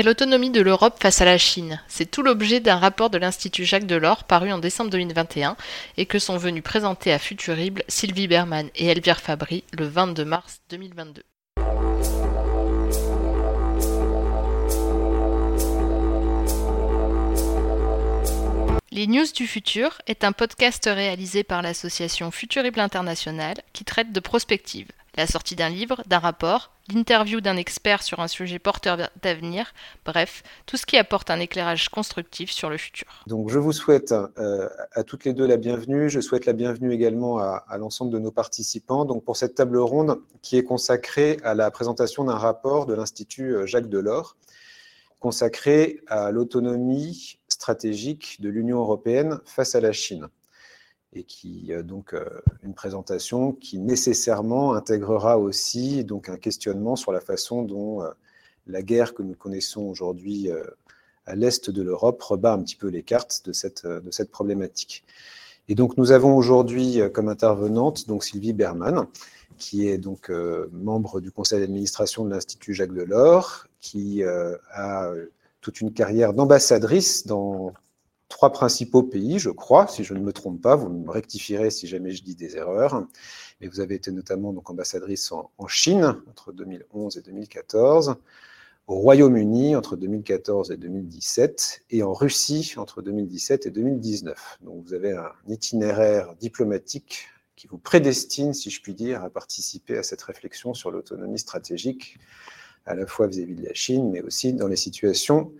Quelle autonomie de l'Europe face à la Chine C'est tout l'objet d'un rapport de l'Institut Jacques Delors paru en décembre 2021 et que sont venus présenter à Futurible Sylvie Berman et Elvire Fabry le 22 mars 2022. Les News du Futur est un podcast réalisé par l'association Futurible International qui traite de prospective la sortie d'un livre, d'un rapport, l'interview d'un expert sur un sujet porteur d'avenir, bref, tout ce qui apporte un éclairage constructif sur le futur. Donc je vous souhaite euh, à toutes les deux la bienvenue, je souhaite la bienvenue également à, à l'ensemble de nos participants. Donc pour cette table ronde qui est consacrée à la présentation d'un rapport de l'Institut euh, Jacques Delors consacré à l'autonomie stratégique de l'Union européenne face à la Chine et qui euh, donc euh, une présentation qui nécessairement intégrera aussi donc un questionnement sur la façon dont euh, la guerre que nous connaissons aujourd'hui à l'est de l'Europe rebat un petit peu les cartes de cette, de cette problématique. Et donc nous avons aujourd'hui comme intervenante donc Sylvie Berman, qui est donc membre du conseil d'administration de l'Institut Jacques Delors, qui a toute une carrière d'ambassadrice dans trois principaux pays, je crois, si je ne me trompe pas. Vous me rectifierez si jamais je dis des erreurs. Mais vous avez été notamment donc ambassadrice en, Chine entre 2011 et 2014, au Royaume-Uni entre 2014 et 2017, et en Russie entre 2017 et 2019. Donc vous avez un itinéraire diplomatique qui vous prédestine, si je puis dire, à participer à cette réflexion sur l'autonomie stratégique, à la fois vis à -vis de la Chine, mais aussi dans les situations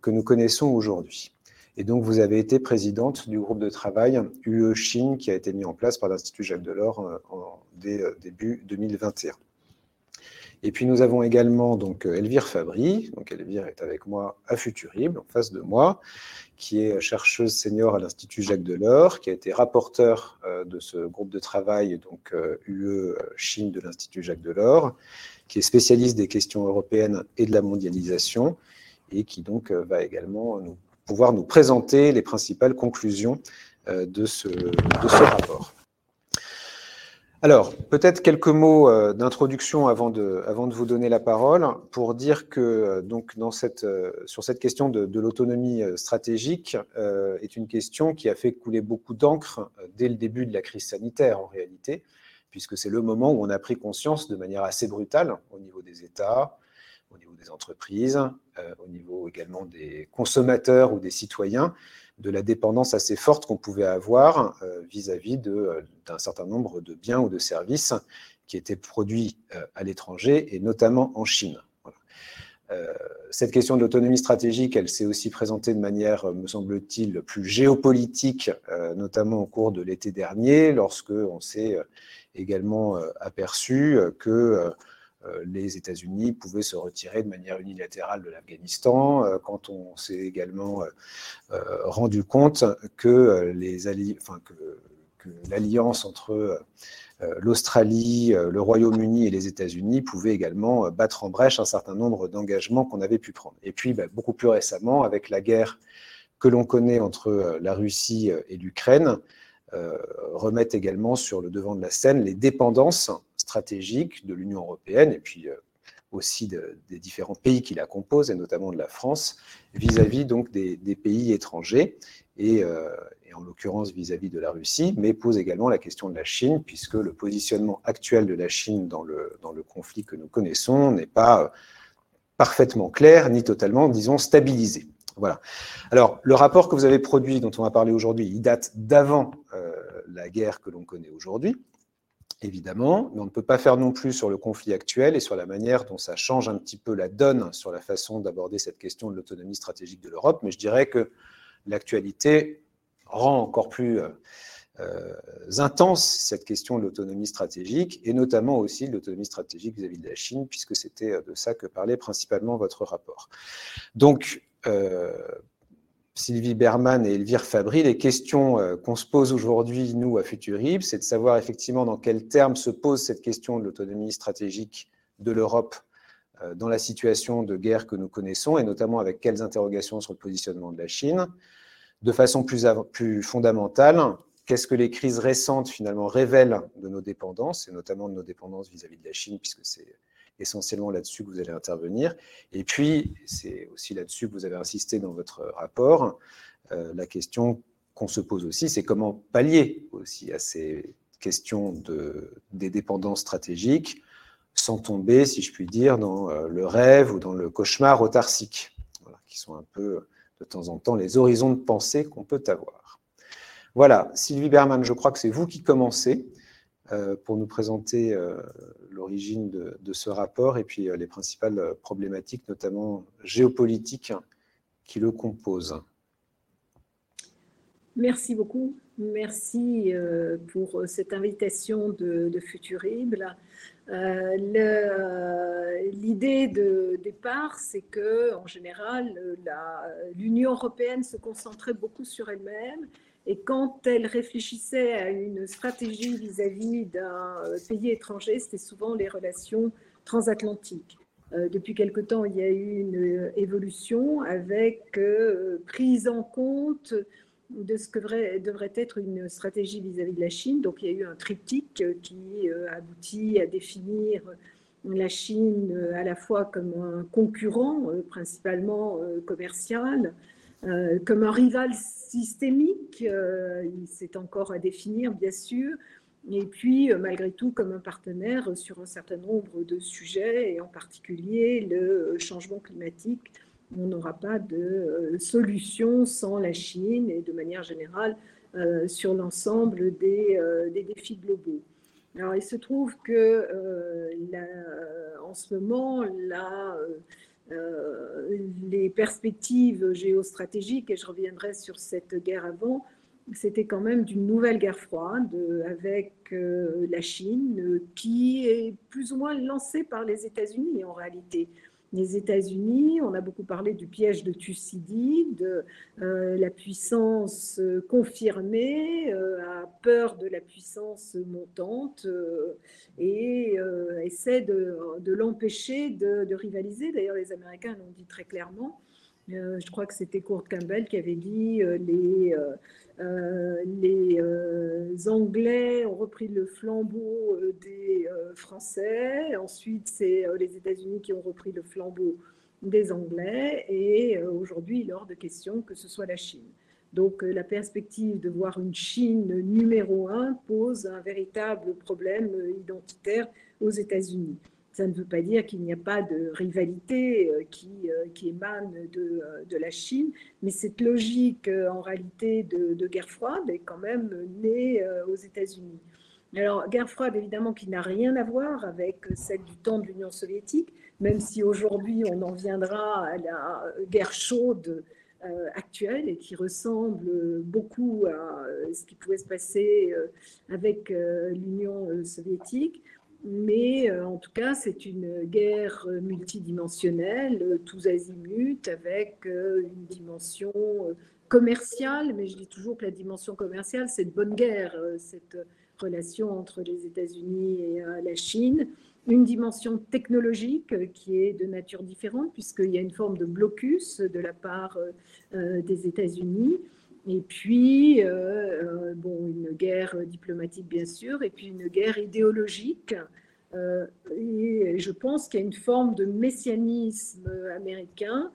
que nous connaissons aujourd'hui. Et donc, vous avez été présidente du groupe de travail UE Chine qui a été mis en place par l'Institut Jacques Delors euh, dès euh, début 2021. Et puis, nous avons également donc Elvire Fabry. Donc, Elvire est avec moi à Futurible, en face de moi, qui est chercheuse senior à l'Institut Jacques Delors, qui a été rapporteur euh, de ce groupe de travail, donc UE Chine de l'Institut Jacques Delors, qui est spécialiste des questions européennes et de la mondialisation, et qui donc va également nous pouvoir nous présenter les principales conclusions euh, de ce, rapport. Alors, peut-être quelques mots euh, d'introduction avant de, vous donner la parole pour dire que euh, donc sur cette question de, de l'autonomie stratégique est une question qui a fait couler beaucoup d'encre dès le début de la crise sanitaire en réalité, puisque c'est le moment où on a pris conscience de manière assez brutale au niveau des États, au niveau des entreprises, euh, au niveau également des consommateurs ou des citoyens, de la dépendance assez forte qu'on pouvait avoir euh, vis-à-vis euh, d'un certain nombre de biens ou de services qui étaient produits à l'étranger et notamment en Chine. cette question de l'autonomie stratégique, elle s'est aussi présentée de manière, me semble-t-il, plus géopolitique, notamment au cours de l'été dernier, lorsque on s'est également aperçu que euh, les États-Unis pouvaient se retirer de manière unilatérale de l'Afghanistan, euh, quand on s'est également euh, rendu compte que l'alliance entre l'Australie, le Royaume-Uni et les États-Unis pouvait également battre en brèche un certain nombre d'engagements qu'on avait pu prendre. Et puis, bah, beaucoup plus récemment, avec la guerre que l'on connaît entre la Russie et l'Ukraine, remettent également sur le devant de la scène les dépendances stratégique de l'Union européenne et puis euh, aussi des différents pays qui la composent, et notamment de la France, vis-à-vis donc des, pays étrangers, et, euh, en l'occurrence vis-à-vis de la Russie, mais pose également la question de la Chine, puisque le positionnement actuel de la Chine dans le, dans le conflit que nous connaissons n'est pas euh, parfaitement clair, ni totalement, disons, stabilisé. Voilà. Alors, le rapport que vous avez produit, dont on va parler aujourd'hui, il date d'avant la guerre que l'on connaît aujourd'hui évidemment, mais on ne peut pas faire non plus sur le conflit actuel et sur la manière dont ça change un petit peu la donne sur la façon d'aborder cette question de l'autonomie stratégique de l'Europe, mais je dirais que l'actualité rend encore plus euh, euh, intense cette question de l'autonomie stratégique, et notamment aussi de l'autonomie stratégique vis-à-vis de la Chine, puisque c'était de ça que parlait principalement votre rapport. Donc, euh, Sylvie Berman et Elvire Fabry, les questions euh, qu'on se pose aujourd'hui, nous, à Futurib, c'est de savoir effectivement dans quels termes se pose cette question de l'autonomie stratégique de l'Europe euh, dans la situation de guerre que nous connaissons, et notamment avec quelles interrogations sur le positionnement de la Chine. De façon plus, fondamentale, qu'est-ce que les crises récentes finalement révèlent de nos dépendances, et notamment de nos dépendances vis-à-vis -vis de la Chine, puisque c'est essentiellement là-dessus que vous allez intervenir. Et puis, c'est aussi là-dessus que vous avez insisté dans votre rapport. la question qu'on se pose aussi, c'est comment pallier aussi à ces questions de, des dépendances stratégiques sans tomber, si je puis dire, dans le rêve ou dans le cauchemar autarcique, qui sont un peu de temps en temps les horizons de pensée qu'on peut avoir. Voilà, Sylvie Berman, je crois que c'est vous qui commencez euh, pour nous présenter euh, l'origine de, ce rapport et puis euh, les principales problématiques, notamment géopolitiques, qui le composent. Merci beaucoup. Merci pour cette invitation de, de Futurible. L'idée de départ, c'est que, en général, l'Union européenne se concentrait beaucoup sur elle-même et quand elle réfléchissait à une stratégie vis-à-vis d'un euh, pays étranger, c'était souvent les relations transatlantiques. Euh, depuis quelque temps, il y a eu une euh, évolution avec prise en compte de ce que devrait être une stratégie vis-à-vis de la Chine. Donc, il y a eu un triptyque qui aboutit à définir la Chine à la fois comme un concurrent, principalement commercial, comme un rival systémique, euh, c'est encore à définir bien sûr, et puis euh, malgré tout comme un partenaire sur un certain nombre de sujets, et en particulier le changement climatique. On n'aura pas de solution sans la Chine et de manière générale sur l'ensemble des, des, défis globaux. Alors il se trouve que en ce moment, euh, les perspectives géostratégiques, et je reviendrai sur cette guerre avant, c'était quand même d'une nouvelle guerre froide avec euh, la Chine qui est plus ou moins lancée par les États-Unis en réalité les États-Unis. On a beaucoup parlé du piège de Thucydide, de euh, la puissance confirmée, euh, a peur de la puissance montante euh, et essaie de, l'empêcher de, de, rivaliser. D'ailleurs, les Américains l'ont dit très clairement. Je crois que c'était Kurt Campbell qui avait dit les euh, les euh, Anglais ont repris le flambeau euh, des Français. Ensuite, c'est les États-Unis qui ont repris le flambeau des Anglais. Et aujourd'hui, il est hors de question que ce soit la Chine. Donc la perspective de voir une Chine numéro un pose un véritable problème identitaire aux États-Unis. Ça ne veut pas dire qu'il n'y a pas de rivalité euh, qui, euh, qui émane de, euh, de, la Chine, mais cette logique en réalité de guerre froide est quand même née aux États-Unis. Alors, guerre froide, évidemment, qui n'a rien à voir avec celle du temps de l'Union soviétique, même si aujourd'hui on en viendra à la guerre chaude actuelle et qui ressemble beaucoup à ce qui pouvait se passer avec l'Union soviétique. Mais euh, en tout cas, c'est une guerre multidimensionnelle, euh, tous azimuts, avec euh, une dimension commerciale. Mais je dis toujours que la dimension commerciale, c'est de bonne guerre, cette relation entre les États-Unis et la Chine. Une dimension technologique qui est de nature différente, puisqu'il y a une forme de blocus de la part des États-Unis. Et puis, euh, euh, bon, une guerre diplomatique, bien sûr, et puis une guerre idéologique. Euh, et je pense qu'il y a une forme de messianisme américain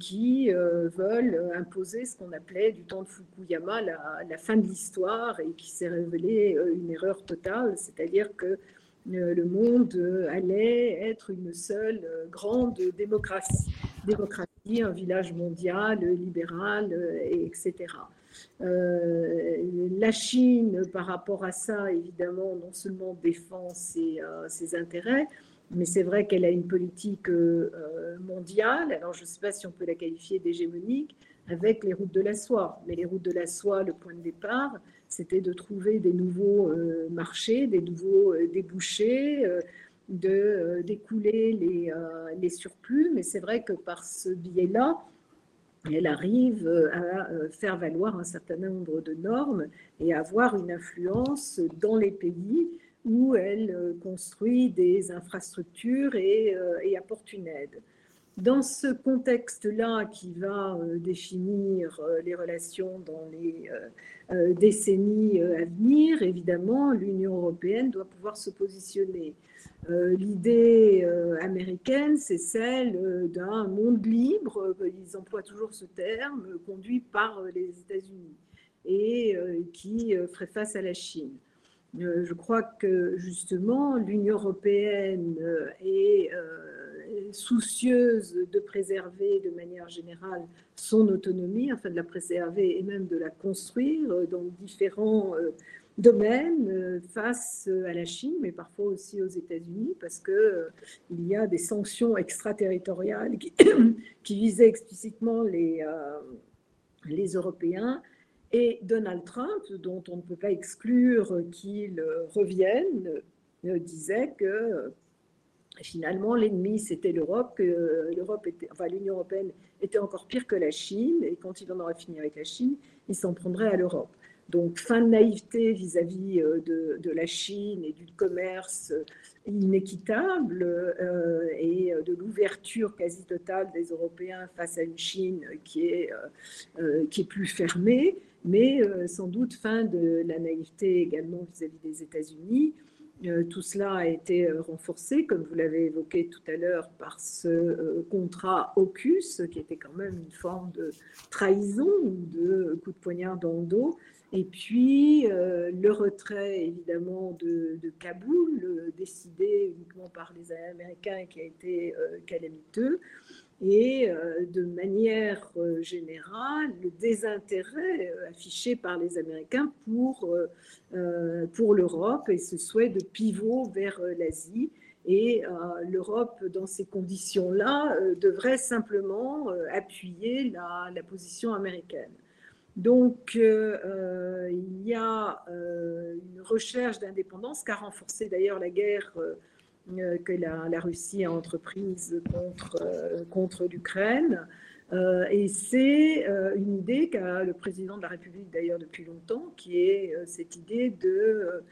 qui veulent imposer ce qu'on appelait du temps de Fukuyama la, fin de l'histoire et qui s'est révélé une erreur totale, c'est-à-dire que le monde allait être une seule grande démocratie un village mondial, libéral, etc. Euh, la Chine, par rapport à ça, évidemment, non seulement défend ses, euh, intérêts, mais c'est vrai qu'elle a une politique euh, mondiale, alors je ne sais pas si on peut la qualifier d'hégémonique, avec les routes de la soie. Mais les routes de la soie, le point de départ, c'était de trouver des nouveaux euh, marchés, des nouveaux euh, débouchés, euh, de d'écouler les, les, surplus. Mais c'est vrai que par ce biais-là, elle arrive à faire valoir un certain nombre de normes et à avoir une influence dans les pays où elle construit des infrastructures et apporte une aide. dans ce contexte-là qui va définir les relations dans les décennies à venir, évidemment, l'Union européenne doit pouvoir se positionner. L'idée américaine, c'est celle d'un monde libre, ils emploient toujours ce terme, conduit par les États-Unis et qui ferait face à la Chine. Euh, je crois que justement l'Union européenne euh, est euh, soucieuse de préserver de manière générale son autonomie, enfin de la préserver et même de la construire dans différents domaines face à la Chine, mais parfois aussi aux États-Unis, parce qu'il y a des sanctions extraterritoriales qui, visaient explicitement les, les Européens et Donald Trump, dont on ne peut pas exclure qu'il revienne, euh, disait que euh, finalement l'ennemi c'était l'Europe, que l'Europe était, enfin l'Union européenne était encore pire que la Chine, et quand il en aurait fini avec la Chine, il s'en prendrait à l'Europe. Donc fin de naïveté vis-à-vis euh, de, la Chine et du commerce inéquitable et de l'ouverture quasi totale des Européens face à une Chine qui est, qui est plus fermée mais euh, sans doute fin de la naïveté également vis-à-vis des États-Unis. Euh, tout cela a été euh, renforcé, comme vous l'avez évoqué tout à l'heure, par ce contrat AUKUS, qui était quand même une forme de trahison ou de coup de poignard dans le dos. Et puis le retrait évidemment de, Kaboul, décidé uniquement par les Américains, qui a été calamiteux et euh, de manière euh, générale le désintérêt euh, affiché par les Américains pour, pour l'Europe et ce souhait de pivot vers l'Asie. Et l'Europe, dans ces conditions-là, devrait simplement appuyer la, la, position américaine. Donc, il y a une recherche d'indépendance qu'a renforcé d'ailleurs la guerre euh, que la, Russie a entreprise contre, euh, contre l'Ukraine. Euh, et c'est une idée qu'a le président de la République d'ailleurs depuis longtemps, qui est cette idée de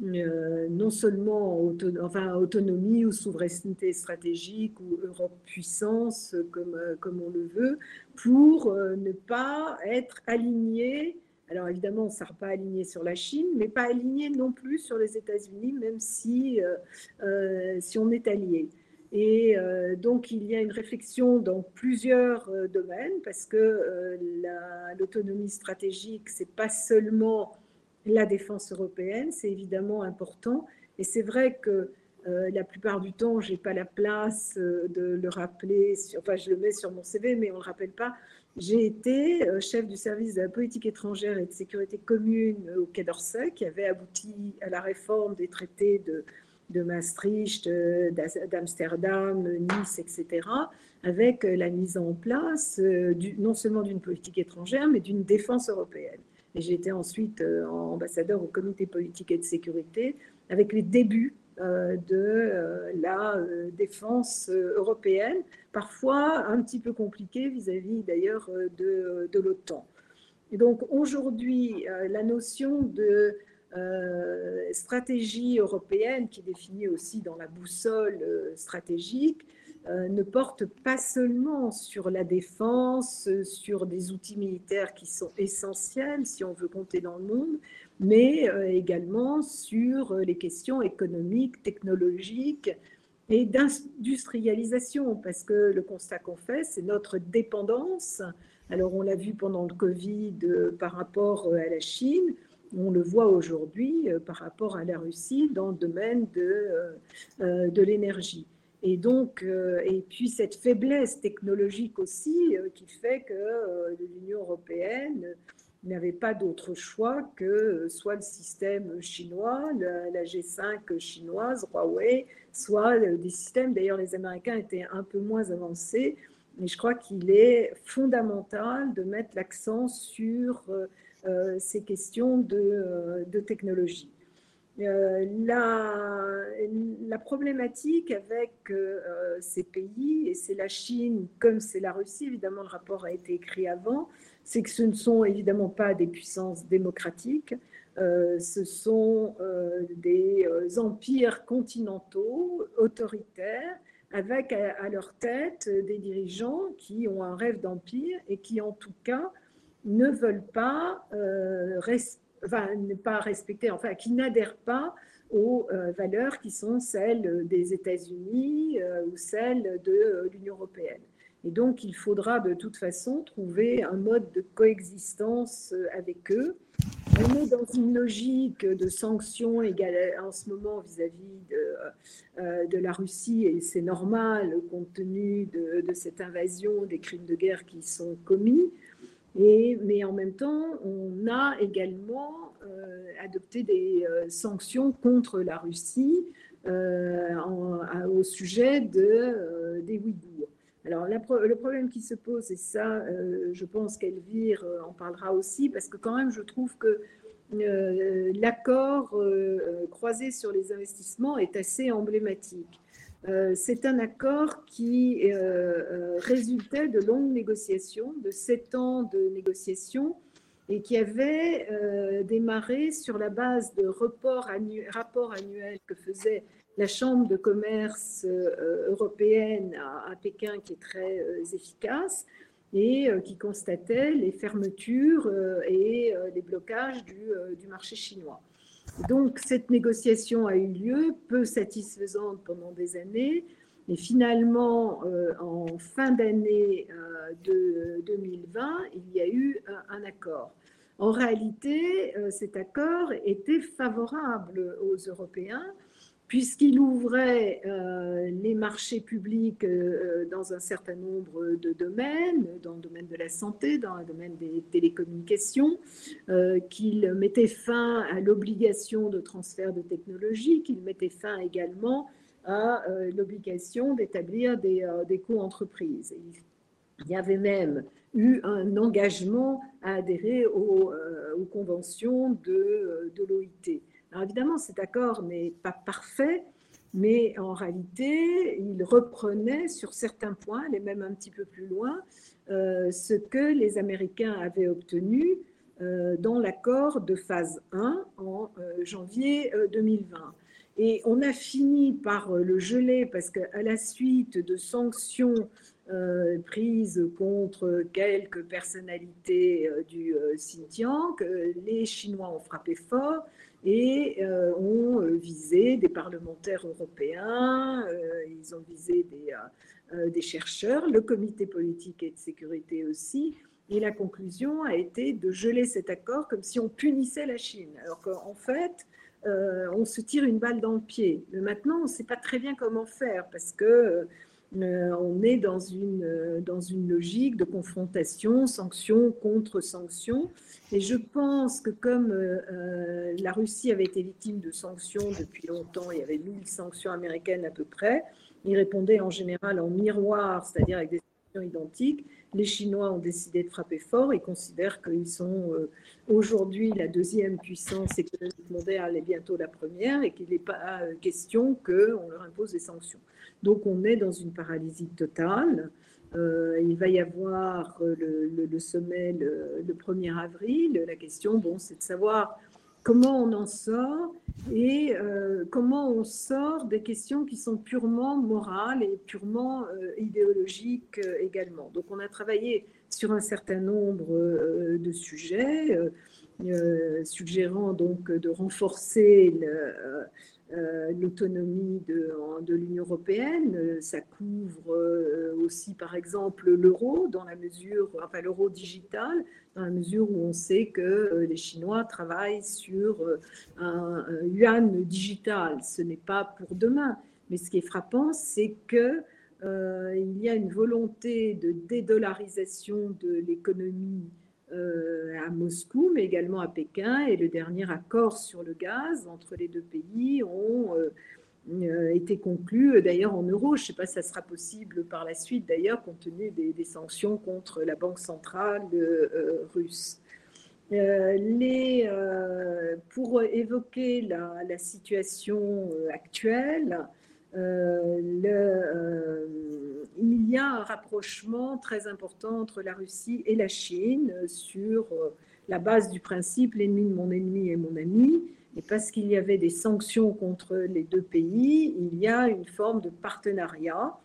non seulement enfin, autonomie ou souveraineté stratégique ou Europe puissance, comme, comme on le veut, pour ne pas être aligné alors évidemment, on ne sera pas aligné sur la Chine, mais pas aligné non plus sur les États-Unis, même si, euh, euh, si on est allié. Et euh, donc, il y a une réflexion dans plusieurs domaines, parce que l'autonomie stratégique, ce n'est pas seulement la défense européenne, c'est évidemment important. Et c'est vrai que la plupart du temps, je n'ai pas la place de le rappeler, enfin je le mets sur mon CV, mais on ne le rappelle pas, j'ai été euh, chef du service de la politique étrangère et de sécurité commune au Quai d'Orsay, qui avait abouti à la réforme des traités de, Maastricht, euh, d'Amsterdam, Nice, etc., avec euh, la mise en place non seulement d'une politique étrangère, mais d'une défense européenne. Et j'ai été ensuite ambassadeur au comité politique et de sécurité, avec les débuts euh, de euh, la euh, défense européenne, parfois un petit peu compliquée vis-à-vis d'ailleurs de, de l'OTAN. Et donc aujourd'hui, la notion de stratégie européenne, qui est définie aussi dans la boussole stratégique, ne porte pas seulement sur la défense, sur des outils militaires qui sont essentiels si on veut compter dans le monde, mais euh, également sur euh, les questions économiques, technologiques et d'industrialisation, parce que le constat qu'on fait, c'est notre dépendance. Alors on l'a vu pendant le Covid euh, par rapport à la Chine, on le voit aujourd'hui par rapport à la Russie dans le domaine de, de l'énergie. Et donc, et puis cette faiblesse technologique aussi qui fait que l'Union européenne n'avait pas d'autre choix que euh, soit le système chinois, la, G5 chinoise, Huawei, soit des systèmes, d'ailleurs les Américains étaient un peu moins avancés, mais je crois qu'il est fondamental de mettre l'accent sur euh, euh, ces questions de technologie. La, la, problématique avec ces pays, et c'est la Chine comme c'est la Russie, évidemment le rapport a été écrit avant, c'est que ce ne sont évidemment pas des puissances démocratiques, euh, ce sont euh, des euh, empires continentaux, autoritaires, avec à, leur tête des dirigeants qui ont un rêve d'empire et qui en tout cas ne veulent pas, ne pas respecter, enfin qui n'adhèrent pas aux valeurs qui sont celles des États-Unis ou celles de l'Union européenne. Et donc, il faudra de toute façon trouver un mode de coexistence euh, avec eux. On est dans une logique de sanctions en ce moment vis-à-vis euh, de, la Russie, et c'est normal compte tenu de, cette invasion, des crimes de guerre qui sont commis. Mais en même temps, on a également euh, adopté des sanctions contre la Russie au sujet de, des Ouïghours. Alors, le problème qui se pose, et ça, euh, je pense qu'Elvire euh, en parlera aussi, parce que quand même, je trouve que euh, l'accord croisé sur les investissements est assez emblématique. C'est un accord qui résultait de longues négociations, de sept ans de négociations, et qui avait démarré sur la base de rapports annuels que faisait la Chambre de commerce euh, européenne à, Pékin qui est très euh, efficace et euh, qui constatait les fermetures et les blocages du, marché chinois. Donc cette négociation a eu lieu, peu satisfaisante pendant des années, et finalement, en fin d'année de 2020, il y a eu un accord. En réalité, cet accord était favorable aux Européens puisqu'il ouvrait euh, les marchés publics euh, dans un certain nombre de domaines, dans le domaine de la santé, dans le domaine des télécommunications, euh, qu'il mettait fin à l'obligation de transfert de technologie, qu'il mettait fin également à l'obligation d'établir des, co-entreprises. Il y avait même eu un engagement à adhérer aux, conventions de l'OIT. Alors évidemment, cet accord n'est pas parfait, mais en réalité, il reprenait sur certains points, et même un petit peu plus loin, euh, ce que les Américains avaient obtenu euh, dans l'accord de phase 1 en euh, janvier 2020. Et on a fini par le geler parce qu'à la suite de sanctions prises contre quelques personnalités du Xinjiang, les Chinois ont frappé fort et euh, ont euh, visé des parlementaires européens, euh, ils ont visé des, des, chercheurs, le comité politique et de sécurité aussi. Et la conclusion a été de geler cet accord comme si on punissait la Chine. Alors qu'en fait, on se tire une balle dans le pied. Mais maintenant, on ne sait pas très bien comment faire parce que euh, on est dans une, euh, dans une logique de confrontation, sanction contre sanction. Et je pense que comme euh, la Russie avait été victime de sanctions depuis longtemps, il y avait 1000 sanctions américaines à peu près, ils répondaient en général en miroir, c'est-à-dire avec des sanctions identiques. Les Chinois ont décidé de frapper fort. Ils considèrent qu'ils sont aujourd'hui la deuxième puissance économique mondiale et bientôt la première et qu'il n'est pas question qu'on leur impose des sanctions. Donc on est dans une paralysie totale. Euh, il va y avoir euh, le, sommet le, 1er avril. La question, bon, c'est de savoir comment on en sort et euh, comment on sort des questions qui sont purement morales et purement idéologiques également. Donc on a travaillé sur un certain nombre de sujets, suggérant donc de renforcer euh, l'autonomie de, l'Union européenne. Ça couvre euh, aussi, par exemple, l'euro, dans la mesure, enfin l'euro digital, dans la mesure où on sait que euh, les Chinois travaillent sur un, yuan digital. Ce n'est pas pour demain. Mais ce qui est frappant, c'est que il y a une volonté de dédollarisation de l'économie euh, à Moscou, mais également à Pékin. Et le dernier accord sur le gaz entre les deux pays ont euh, euh, été conclu, d'ailleurs en euros. Je ne sais pas si ça sera possible par la suite, d'ailleurs, compte tenu des, sanctions contre la Banque centrale russe. Pour évoquer la, situation actuelle, il y a un rapprochement très important entre la Russie et la Chine sur la base du principe l'ennemi de mon ennemi est mon ami. Et parce qu'il y avait des sanctions contre les deux pays, il y a une forme de partenariat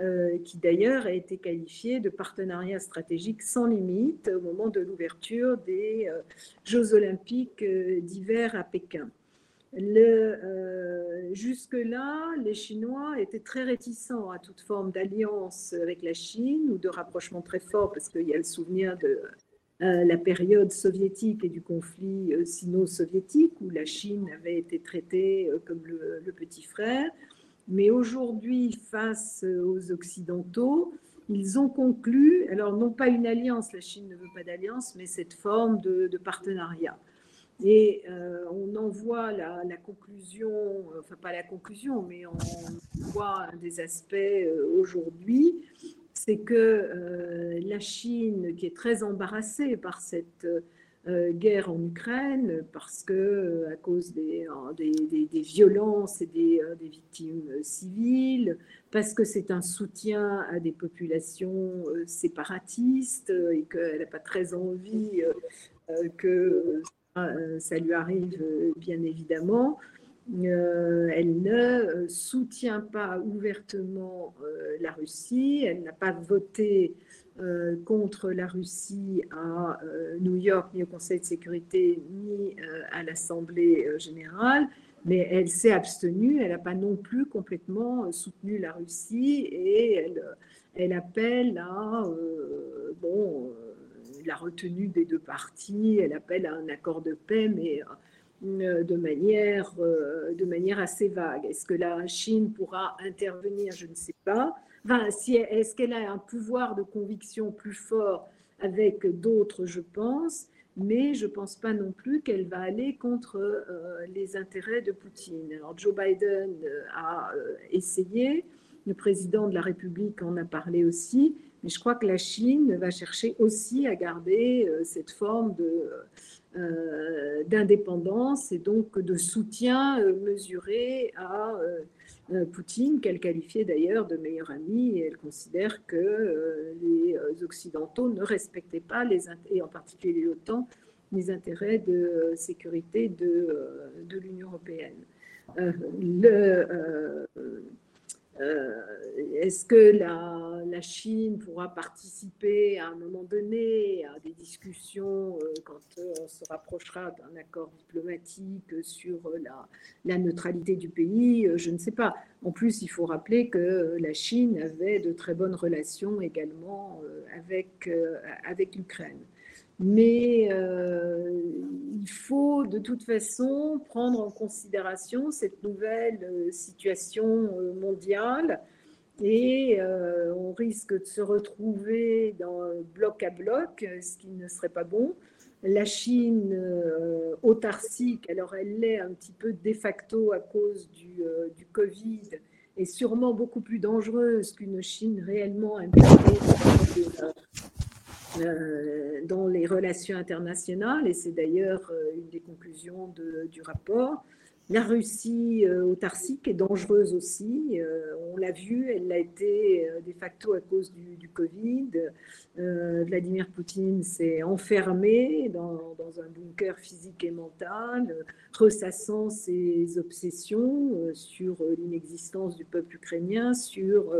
euh, qui d'ailleurs a été qualifié de partenariat stratégique sans limite au moment de l'ouverture des euh, Jeux olympiques euh, d'hiver à Pékin. Jusque-là, les Chinois étaient très réticents à toute forme d'alliance avec la Chine ou de rapprochement très fort, parce qu'il y a le souvenir de la période soviétique et du conflit sino-soviétique, où la Chine avait été traitée comme le petit frère. Mais aujourd'hui, face aux Occidentaux, ils ont conclu, alors non pas une alliance, la Chine ne veut pas d'alliance, mais cette forme de, partenariat. Et euh, on en voit la, conclusion, enfin pas la conclusion, mais on voit un des aspects euh, aujourd'hui, c'est que euh, la Chine, qui est très embarrassée par cette euh, guerre en Ukraine parce que euh, à cause des, euh, des, violences et des, victimes civiles, parce que c'est un soutien à des populations séparatistes et qu'elle n'a pas très envie que ça lui arrive, bien évidemment. elle ne soutient pas ouvertement la Russie, elle n'a pas voté euh, contre la Russie à euh, New York, ni au Conseil de sécurité, ni euh, à l'Assemblée générale, mais elle s'est abstenue, elle n'a pas non plus complètement soutenu la Russie et elle, elle appelle à bon, la retenue des deux parties, elle appelle à un accord de paix, mais de manière, de manière assez vague. Est-ce que la Chine pourra intervenir? Je ne sais pas. Si, est-ce qu'elle a un pouvoir de conviction plus fort avec d'autres, je pense, mais je ne pense pas non plus qu'elle va aller contre euh, les intérêts de Poutine. Alors Joe Biden euh, a euh, essayé, le président de la République en a parlé aussi, mais je crois que la Chine va chercher aussi à garder cette forme de, d'indépendance et donc de soutien mesuré à euh, Poutine, qu'elle qualifiait d'ailleurs de meilleur ami, et elle considère que euh, les euh, Occidentaux ne respectaient pas, les, et en particulier l'OTAN, les intérêts de sécurité de, de l'Union européenne. euh, est-ce que la, Chine pourra participer à un moment donné à des discussions euh, quand euh, on se rapprochera d'un accord diplomatique sur la, la, neutralité du pays Je ne sais pas. En plus, il faut rappeler que la Chine avait de très bonnes relations également avec, avec l'Ukraine. Mais euh, il faut de toute façon prendre en considération cette nouvelle euh, situation euh, mondiale et on risque de se retrouver dans bloc à bloc, ce qui ne serait pas bon. La Chine autarcique, alors elle l'est un petit peu de facto à cause du, du Covid, est sûrement beaucoup plus dangereuse qu'une Chine réellement impliquée euh, dans les relations internationales, et c'est d'ailleurs euh, une des conclusions du rapport. La Russie euh, autarcique est dangereuse aussi. on l'a vu, elle l'a été de facto à cause du, Covid. Vladimir Poutine s'est enfermé dans, un bunker physique et mental, ressassant ses obsessions sur l'inexistence du peuple ukrainien, sur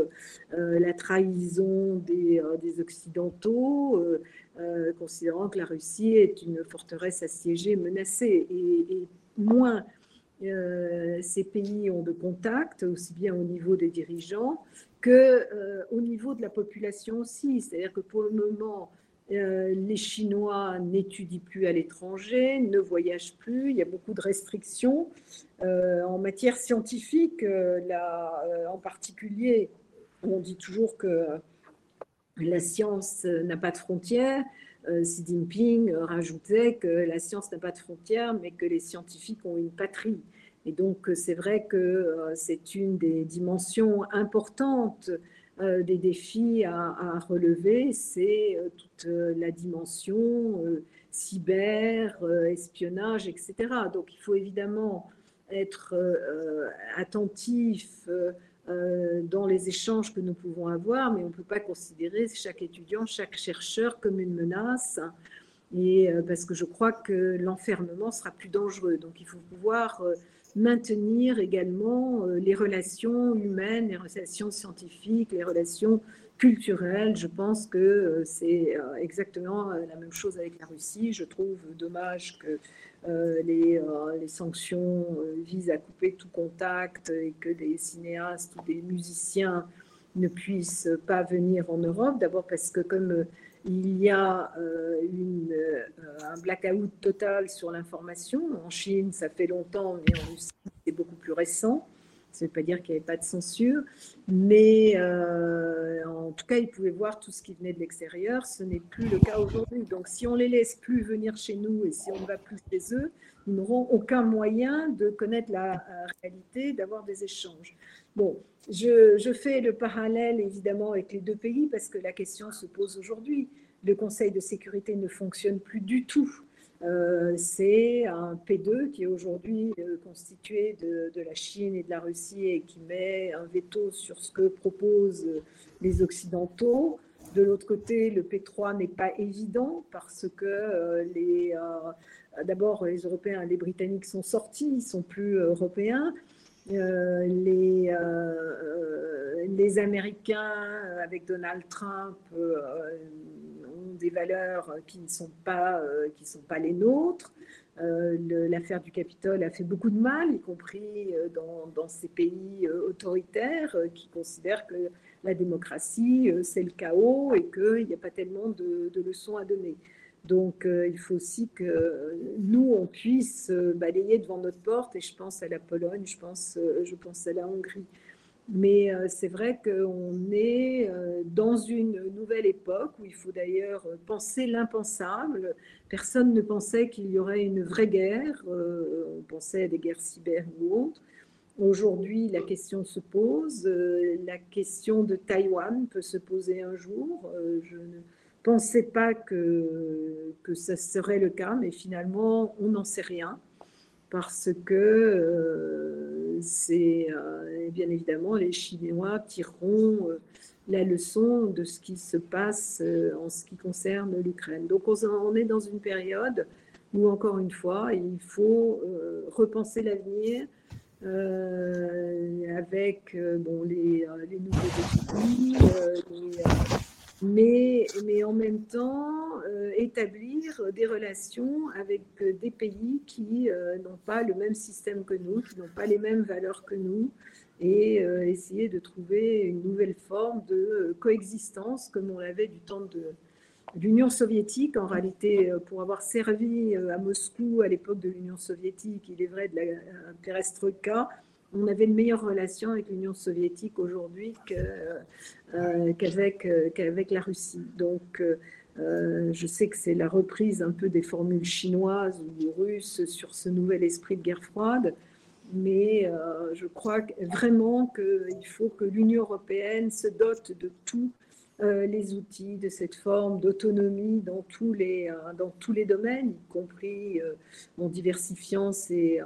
la trahison des, Occidentaux, considérant que la Russie est une forteresse assiégée, menacée. Et moins euh, ces pays ont de contacts, aussi bien au niveau des dirigeants que euh, au niveau de la population aussi. C'est-à-dire que pour le moment, euh, les Chinois n'étudient plus à l'étranger, ne voyagent plus, il y a beaucoup de restrictions. en matière scientifique, là, en particulier, on dit toujours que la science n'a pas de frontières. Xi Jinping rajoutait que la science n'a pas de frontières, mais que les scientifiques ont une patrie. Et donc, c'est vrai que euh, c'est une des dimensions importantes euh, des défis à, relever, c'est euh, toute la dimension cyber, espionnage, etc. Donc, il faut évidemment être attentif dans les échanges que nous pouvons avoir, mais on ne peut pas considérer chaque étudiant, chaque chercheur comme une menace. Et parce que je crois que l'enfermement sera plus dangereux. Donc il faut pouvoir maintenir également les relations humaines, les relations scientifiques, les relations culturelles. Je pense que c'est exactement la même chose avec la Russie. Je trouve dommage que les, les, sanctions visent à couper tout contact et que des cinéastes ou des musiciens ne puissent pas venir en Europe. D'abord parce que comme il y a une, un blackout total sur l'information, en Chine ça fait longtemps, mais en Russie c'est beaucoup plus récent. Ça ne veut pas dire qu'il n'y avait pas de censure, mais euh, en tout cas, ils pouvaient voir tout ce qui venait de l'extérieur. Ce n'est plus le cas aujourd'hui. Donc, si on les laisse plus venir chez nous et si on ne va plus chez eux, ils n'auront aucun moyen de connaître la réalité, d'avoir des échanges. Bon, je, fais le parallèle évidemment avec les deux pays parce que la question se pose aujourd'hui. Le Conseil de sécurité ne fonctionne plus du tout euh, c'est un P2 qui est aujourd'hui euh, constitué de, la Chine et de la Russie et qui met un veto sur ce que proposent les Occidentaux. De l'autre côté, le P3 n'est pas évident parce que euh, les, d'abord les Européens, les Britanniques sont sortis, ils sont plus européens. les Américains avec Donald Trump des valeurs qui ne sont pas, euh, qui sont pas les nôtres. Euh, l'affaire du Capitole a fait beaucoup de mal, y compris euh, dans, dans ces pays autoritaires qui considèrent que la démocratie, c'est le chaos et qu'il n'y a pas tellement de, leçons à donner. Donc, il faut aussi que nous, on puisse balayer devant notre porte, et je pense à la Pologne, je pense, je pense à la Hongrie. Mais euh, c'est vrai qu'on est euh, dans une nouvelle époque où il faut d'ailleurs penser l'impensable. Personne ne pensait qu'il y aurait une vraie guerre. Euh, on pensait à des guerres cyber ou autres. Aujourd'hui, la question se pose. La question de Taïwan peut se poser un jour. Je ne pensais pas que, que ça serait le cas, mais finalement, on n'en sait rien parce que c'est euh, bien évidemment les Chinois tireront euh, la leçon de ce qui se passe euh, en ce qui concerne l'Ukraine. Donc on est dans une période où, encore une fois, il faut repenser l'avenir avec bon, les, les nouveaux défis, mais, mais en même temps euh, établir des relations avec euh, des pays qui euh, n'ont pas le même système que nous, qui n'ont pas les mêmes valeurs que nous, et essayer de trouver une nouvelle forme de coexistence comme on l'avait du temps de l'Union soviétique. En réalité, pour avoir servi à Moscou à l'époque de l'Union soviétique, il est vrai de la perestroïka, on avait une meilleure relation avec l'Union soviétique aujourd'hui euh, qu'avec euh, qu'avec la Russie. Donc, euh, je sais que c'est la reprise un peu des formules chinoises ou russes sur ce nouvel esprit de guerre froide, mais je crois vraiment qu'il faut que l'Union européenne se dote de tout euh, les outils de cette forme d'autonomie dans, tous les, euh, dans tous les domaines, y compris euh, en diversifiant ses,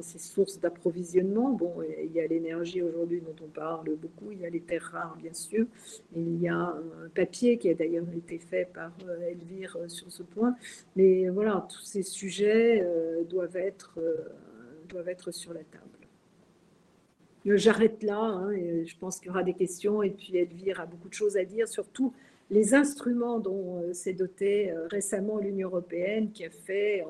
ses sources d'approvisionnement. Bon, il y a l'énergie aujourd'hui dont on parle beaucoup, il y a les terres rares, bien sûr, il y a un papier qui a d'ailleurs été fait par Elvire sur ce point. Mais voilà, tous ces sujets doivent, être, doivent être sur la table. J'arrête là, hein, je pense qu'il y aura des questions, et puis Elvire a beaucoup de choses à dire, surtout les instruments dont euh, s'est dotée euh, récemment l'Union européenne, qui a fait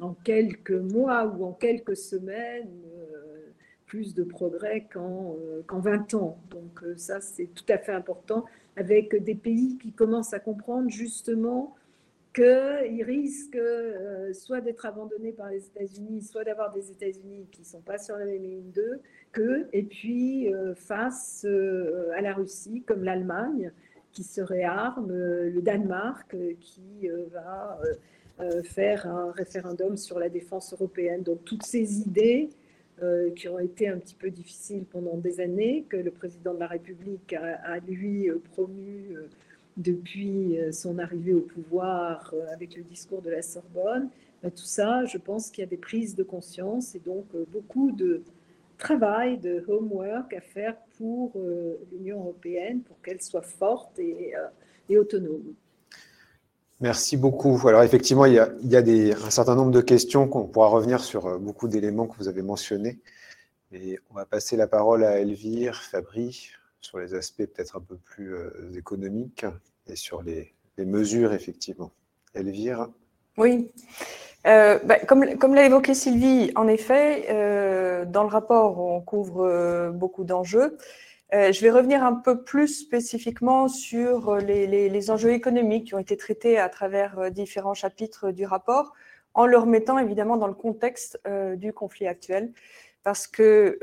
en, quelques mois ou en quelques semaines euh, plus de progrès qu'en 20 ans. Donc ça, c'est tout à fait important, avec des pays qui commencent à comprendre justement qu'ils risquent soit d'être abandonnés par les États-Unis, soit d'avoir des États-Unis qui ne sont pas sur la même ligne d'eux, et puis euh, face euh, à la Russie, comme l'Allemagne, qui se réarme, euh, le Danemark, qui va faire un référendum sur la défense européenne. Donc toutes ces idées qui ont été un petit peu difficiles pendant des années, que le président de la République a, lui promu depuis son arrivée au pouvoir avec le discours de la Sorbonne, tout ça, je pense qu'il y a des prises de conscience et donc beaucoup de travail, de homework à faire pour l'Union européenne, pour qu'elle soit forte et, et autonome. Merci beaucoup. Alors effectivement, il y a, un certain nombre de questions qu'on pourra revenir sur euh, beaucoup d'éléments que vous avez mentionnés. Et on va passer la parole à Elvire Fabry sur les aspects peut-être un peu plus euh, économiques et sur les, mesures, effectivement. Elvire? Oui. Euh, bah, comme, l'a évoqué Sylvie, en effet, dans le rapport, on couvre beaucoup d'enjeux. Euh, je vais revenir un peu plus spécifiquement sur les, enjeux économiques qui ont été traités à travers euh, différents chapitres du rapport, en le remettant évidemment dans le contexte euh, du conflit actuel. Parce que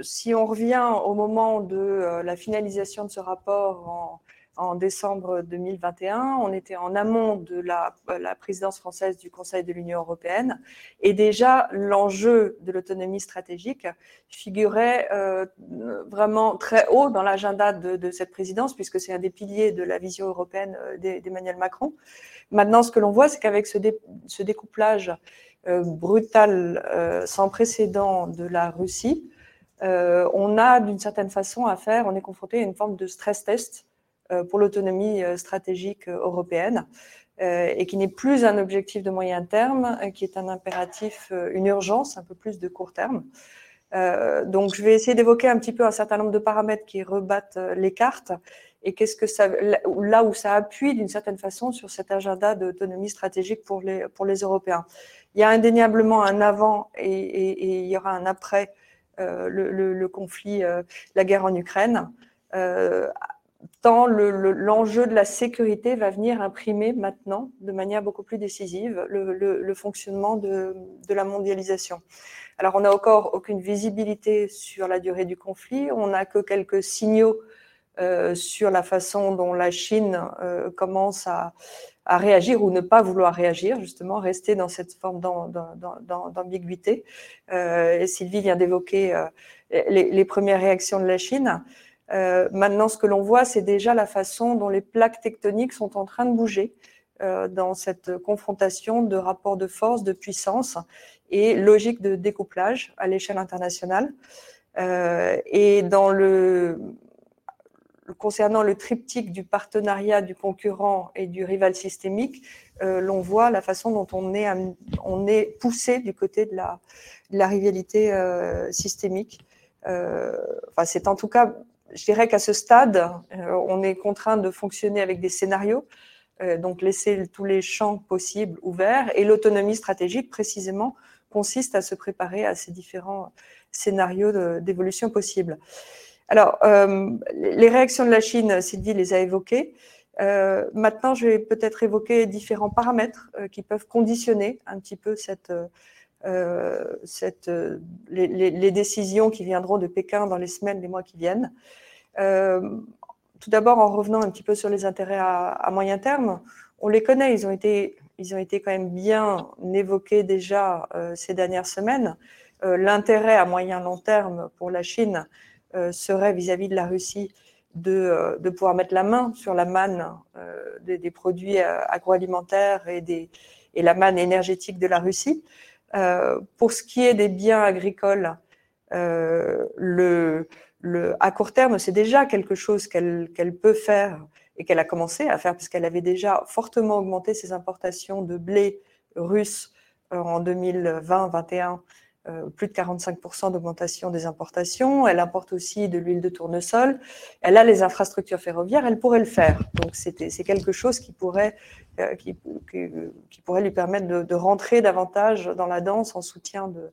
si on revient au moment de la finalisation de ce rapport en, décembre 2021. On était en amont de la, présidence française du Conseil de l'Union européenne et déjà l'enjeu de l'autonomie stratégique figurait euh, vraiment très haut dans l'agenda de, cette présidence puisque c'est un des piliers de la vision européenne euh, d'Emmanuel Macron. Maintenant, ce que l'on voit, c'est qu'avec ce, découplage euh, brutal, sans précédent de la Russie, on a d'une certaine façon à faire, on est confronté à une forme de stress test euh, pour l'autonomie euh, stratégique euh, européenne et qui n'est plus un objectif de moyen terme, qui est un impératif, une urgence un peu plus de court terme. donc, je vais essayer d'évoquer un petit peu un certain nombre de paramètres qui rebattent les cartes et qu'est-ce que ça, là où ça appuie d'une certaine façon sur cet agenda d'autonomie stratégique pour les, pour les Européens. Il y a indéniablement un avant et, il y aura un après le, conflit, la guerre en Ukraine tant l'enjeu de la sécurité va venir imprimer maintenant, de manière beaucoup plus décisive, le, fonctionnement de, la mondialisation. Alors, on n'a encore aucune visibilité sur la durée du conflit, on n'a que quelques signaux euh, sur la façon dont la Chine euh, commence à, réagir ou ne pas vouloir réagir, justement, rester dans cette forme d'ambiguïté. Euh, Sylvie vient d'évoquer les, les, premières réactions de la Chine. Maintenant, ce que l'on voit, c'est déjà la façon dont les plaques tectoniques sont en train de bouger dans cette confrontation de rapports de force, de puissance et logique de découplage à l'échelle internationale. Et dans le, concernant le triptyque du partenariat du concurrent et du rival systémique, l'on voit la façon dont on est, poussé du côté de la, rivalité systémique. enfin, c'est en tout cas je dirais qu'à ce stade, euh, on est contraint de fonctionner avec des scénarios, euh, donc laisser tous les champs possibles ouverts. Et l'autonomie stratégique, précisément, consiste à se préparer à ces différents scénarios d'évolution possibles. Alors, euh, les réactions de la Chine, Sylvie les a évoquées. maintenant, je vais peut-être évoquer différents paramètres qui peuvent conditionner un petit peu les, décisions qui viendront de Pékin dans les semaines, les mois qui viennent. Euh, tout d'abord, en revenant un petit peu sur les intérêts à, moyen terme, on les connaît, ils ont été, ils ont été quand même bien évoqués déjà euh, ces dernières semaines. Euh, l'intérêt à moyen long terme pour la Chine serait vis-à-vis de la Russie de, de, pouvoir mettre la main sur la manne des, produits agroalimentaires et, et la manne énergétique de la Russie. pour ce qui est des biens agricoles, le, à court terme, c'est déjà quelque chose qu'elle peut faire et qu'elle a commencé à faire puisqu'elle avait déjà fortement augmenté ses importations de blé russe euh, en 2020-21, euh, plus de 45% d'augmentation des importations. Elle importe aussi de l'huile de tournesol. Elle a les infrastructures ferroviaires, elle pourrait le faire. Donc c'est quelque chose qui pourrait, euh, qui, pourrait lui permettre de, rentrer davantage dans la danse en soutien de,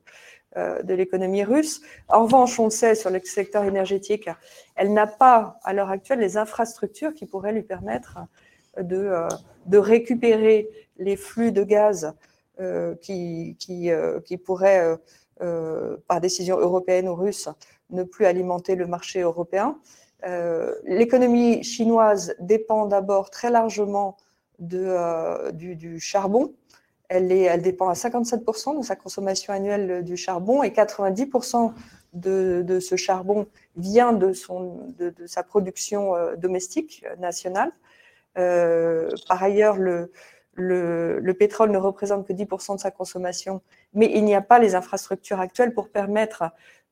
euh, de l'économie russe. En revanche, on le sait, sur le secteur énergétique, elle n'a pas, à l'heure actuelle, les infrastructures qui pourraient lui permettre de, de récupérer les flux de gaz qui, qui, qui, pourraient, par décision européenne ou russe, ne plus alimenter le marché européen. L'économie chinoise dépend d'abord très largement de, du, charbon, elle, dépend à 57% de sa consommation annuelle du charbon et 90% de, ce charbon vient de, sa production euh, domestique euh, nationale. Euh, par ailleurs, le, pétrole ne représente que 10% de sa consommation, mais il n'y a pas les infrastructures actuelles pour permettre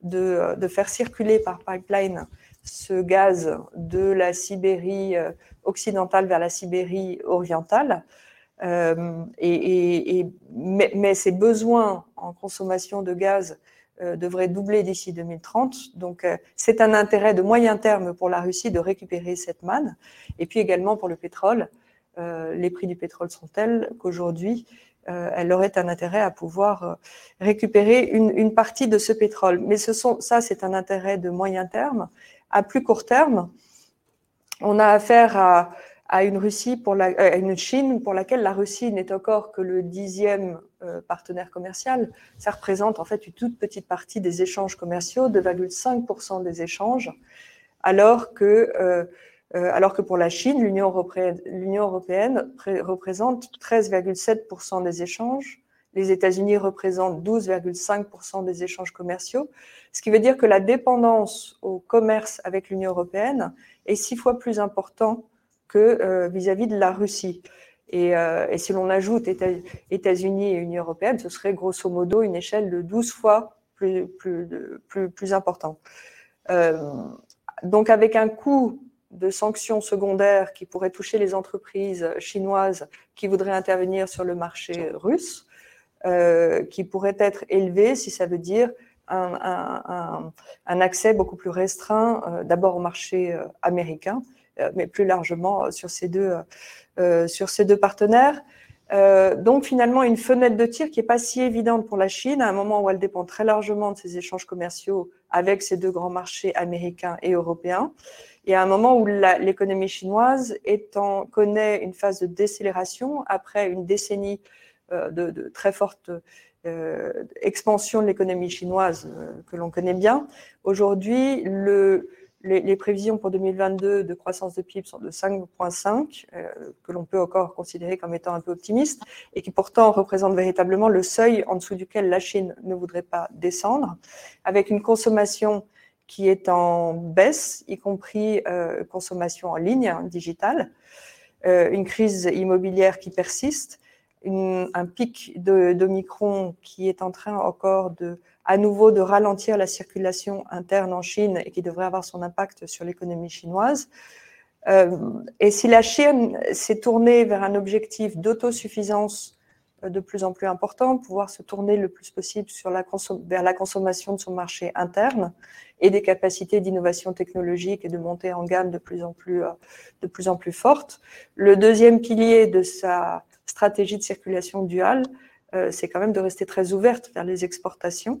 de, faire circuler par pipeline ce gaz de la Sibérie euh, occidentale vers la Sibérie orientale. Euh, et, mais, mais, ces besoins en consommation de gaz euh, devraient doubler d'ici 2030. Donc, c'est un intérêt de moyen terme pour la Russie de récupérer cette manne. Et puis également pour le pétrole. Les prix du pétrole sont tels qu'aujourd'hui, euh, elle aurait un intérêt à pouvoir euh, récupérer une, partie de ce pétrole. Mais ça, c'est un intérêt de moyen terme. À plus court terme, on a affaire à, une Russie pour euh, une Chine pour laquelle la Russie n'est encore que le dixième partenaire commercial. Ça représente en fait une toute petite partie des échanges commerciaux, 2,5% des échanges, alors que euh, alors que pour la Chine, l'Union européenne, représente 13,7% des échanges, les États-Unis représentent 12,5% des échanges commerciaux, ce qui veut dire que la dépendance au commerce avec l'Union européenne est six fois plus importante que euh, vis-à-vis de la Russie. Euh, et, si l'on ajoute États-Unis et Union européenne, ce serait grosso modo une échelle de 12 fois plus, plus, plus, plus important. donc avec un coût de sanctions secondaires qui pourraient toucher les entreprises chinoises qui voudraient intervenir sur le marché russe, euh, qui pourraient être élevées si ça veut dire un, accès beaucoup plus restreint, euh, d'abord au marché euh, américain, mais plus largement sur ces deux, sur ces deux partenaires. Donc finalement, une fenêtre de tir qui n'est pas si évidente pour la Chine, à un moment où elle dépend très largement de ses échanges commerciaux avec ces deux grands marchés américains et européens. Et à un moment où l'économie chinoise connaît une phase de décélération après une décennie euh, de, très forte euh, expansion de l'économie chinoise euh, que l'on connaît bien, aujourd'hui, le, les, prévisions pour 2022 de croissance de PIB sont de 5,5, que l'on peut encore considérer comme étant un peu optimiste, et qui pourtant représentent véritablement le seuil en dessous duquel la Chine ne voudrait pas descendre, avec une consommation qui est en baisse, y compris euh, consommation en ligne, hein, digitale, euh, une crise immobilière qui persiste, un pic d'Omicron qui est en train encore de, à nouveau de ralentir la circulation interne en Chine et qui devrait avoir son impact sur l'économie chinoise. Euh, et si la Chine s'est tournée vers un objectif d'autosuffisance de plus en plus important, pouvoir se tourner le plus possible vers la consommation de son marché interne et des capacités d'innovation technologique et de montée en gamme de plus en plus, euh, de plus, en plus fortes. Le deuxième pilier de sa stratégie de circulation duale, euh, c'est quand même de rester très ouverte vers les exportations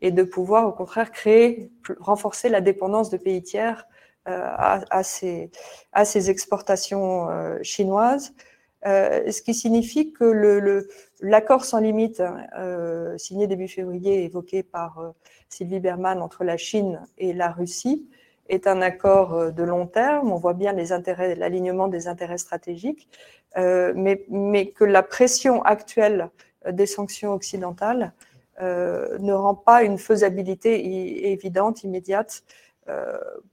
et de pouvoir au contraire créer, renforcer la dépendance de pays tiers euh, à, ces, à ces exportations chinoises euh, ce qui signifie que l'accord le, sans limite euh, signé début février, évoqué par Sylvie Berman entre la Chine et la Russie, est un accord de long terme. On voit bien l'alignement des intérêts stratégiques, mais, mais, que la pression actuelle des sanctions occidentales ne rend pas une faisabilité évidente, immédiate,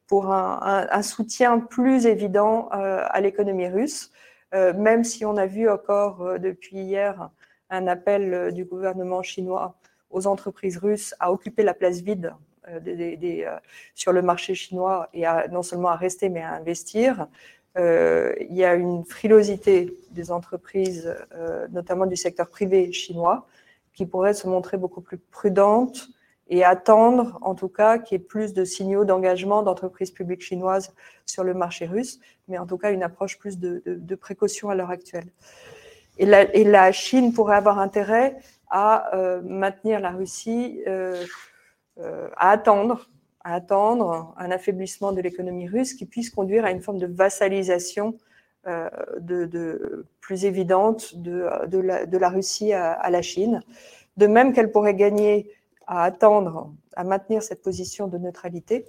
pour un, soutien plus évident à l'économie russe. Euh, même si on a vu encore euh, depuis hier un appel euh, du gouvernement chinois aux entreprises russes à occuper la place vide sur le marché chinois et non seulement à rester mais à investir. Il y a une frilosité des entreprises, notamment du secteur privé chinois, qui pourrait se montrer beaucoup plus prudente et attendre, en tout cas, qu'il y ait plus de signaux d'engagement d'entreprises publiques chinoises sur le marché russe, mais en tout cas une approche plus de, précaution à l'heure actuelle. Et la, Chine pourrait avoir intérêt à euh, maintenir la Russie, euh, euh, à attendre, à attendre un affaiblissement de l'économie russe qui puisse conduire à une forme de vassalisation de, plus évidente de, la, Russie à la Chine. De même qu'elle pourrait gagner à attendre, à maintenir cette position de neutralité,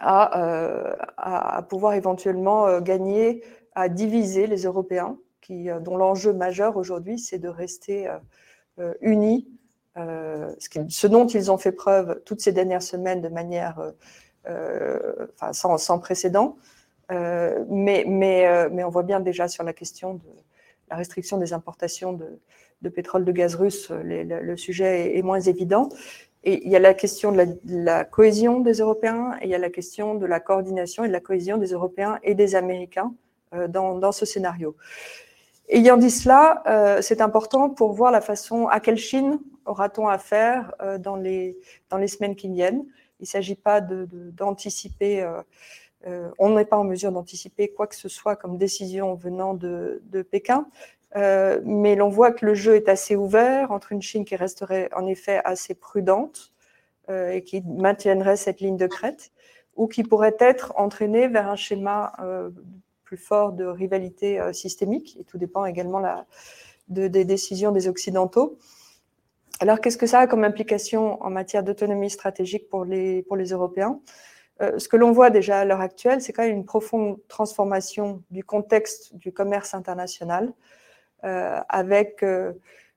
à, euh, pouvoir éventuellement euh, gagner, à diviser les Européens, euh, dont l'enjeu majeur aujourd'hui, c'est de rester unis, ce, dont ils ont fait preuve toutes ces dernières semaines de manière enfin, sans, précédent. mais, on voit bien déjà sur la question de la restriction des importations de, pétrole, de gaz russe, le, sujet est, moins évident. Et il y a la question de la, cohésion des Européens et il y a la question de la coordination et de la cohésion des Européens et des Américains dans ce scénario. Ayant dit cela, euh, c'est important pour voir la façon à quelle Chine aura-t-on affaire euh, dans, les, dans les semaines qui viennent. Il ne s'agit pas d'anticiper, euh, on n'est pas en mesure d'anticiper quoi que ce soit comme décision venant de, de Pékin, mais l'on voit que le jeu est assez ouvert entre une Chine qui resterait en effet assez prudente et qui maintiendrait cette ligne de crête, ou qui pourrait être entraînée vers un schéma plus fort de rivalité euh, systémique, et tout dépend également de, des décisions des Occidentaux. Alors, qu'est-ce que ça a comme implication en matière d'autonomie stratégique pour les, pour les Européens? Euh, Ce que l'on voit déjà à l'heure actuelle, c'est quand même une profonde transformation du contexte du commerce international, euh, avec